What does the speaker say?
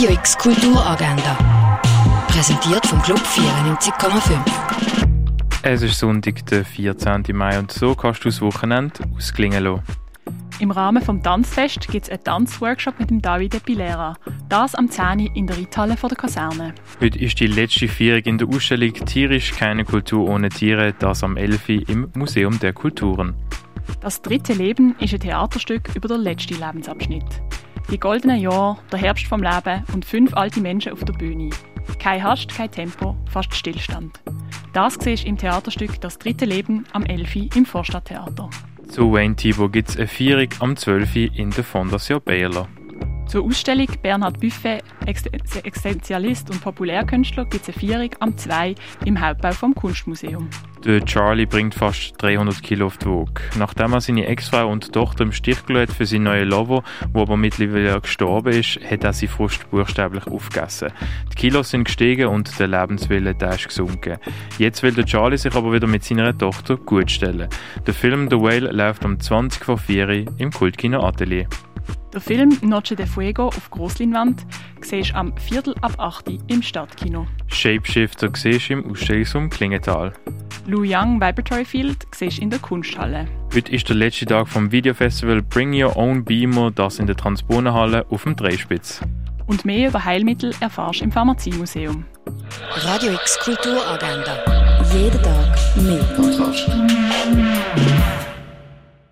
Radio X Kulturagenda. Präsentiert vom Club 94,5. Es ist Sonntag, der 14. Mai und so kannst du das Wochenende ausklingen lassen. Im Rahmen des Tanzfest gibt es einen Tanzworkshop mit dem David Epilera. Das am 10. in der Reithalle vor der Kaserne. Heute ist die letzte Feierung in der Ausstellung Tierisch keine Kultur ohne Tiere, das am 11. im Museum der Kulturen. Das dritte Leben ist ein Theaterstück über den letzten Lebensabschnitt. Die goldenen Jahre, der Herbst vom Leben und fünf alte Menschen auf der Bühne. Kein Hast, kein Tempo, fast Stillstand. Das siehst im Theaterstück Das dritte Leben am 11. im Vorstadttheater. Zu Wayne Thibault gibt es eine Feierung am 12. in der Fondation Baylor. Zur Ausstellung Bernhard Buffet, Existenzialist und Populärkünstler, gibt es eine Feierung am 2 im Hauptbau vom Kunstmuseum. Der Charlie bringt fast 300 Kilo auf die Waage. Nachdem er seine Ex-Frau und Tochter im Stich gelassen für seinen neuen Lover, wo aber mittlerweile gestorben ist, hat er seine Frust buchstäblich aufgegessen. Die Kilos sind gestiegen und der Lebenswille der ist gesunken. Jetzt will der Charlie sich aber wieder mit seiner Tochter gutstellen. Der Film The Whale läuft um 20 vor 4 im Kultkino Atelier. Der Film Noche de Fuego auf Grossleinwand siehst am Viertel ab 8 im Stadtkino. Shapeshifter siehst du im Ausstellungsraum Klingenthal. Lou Young Vibratory Field siehst du in der Kunsthalle. Heute ist der letzte Tag vom Videofestival Bring Your Own Beamer, das in der Transponenhalle auf dem Dreispitz. Und mehr über Heilmittel erfährst du im Pharmaziemuseum. Radio X Kulturagenda. Jeden Tag mehr. Kontrast.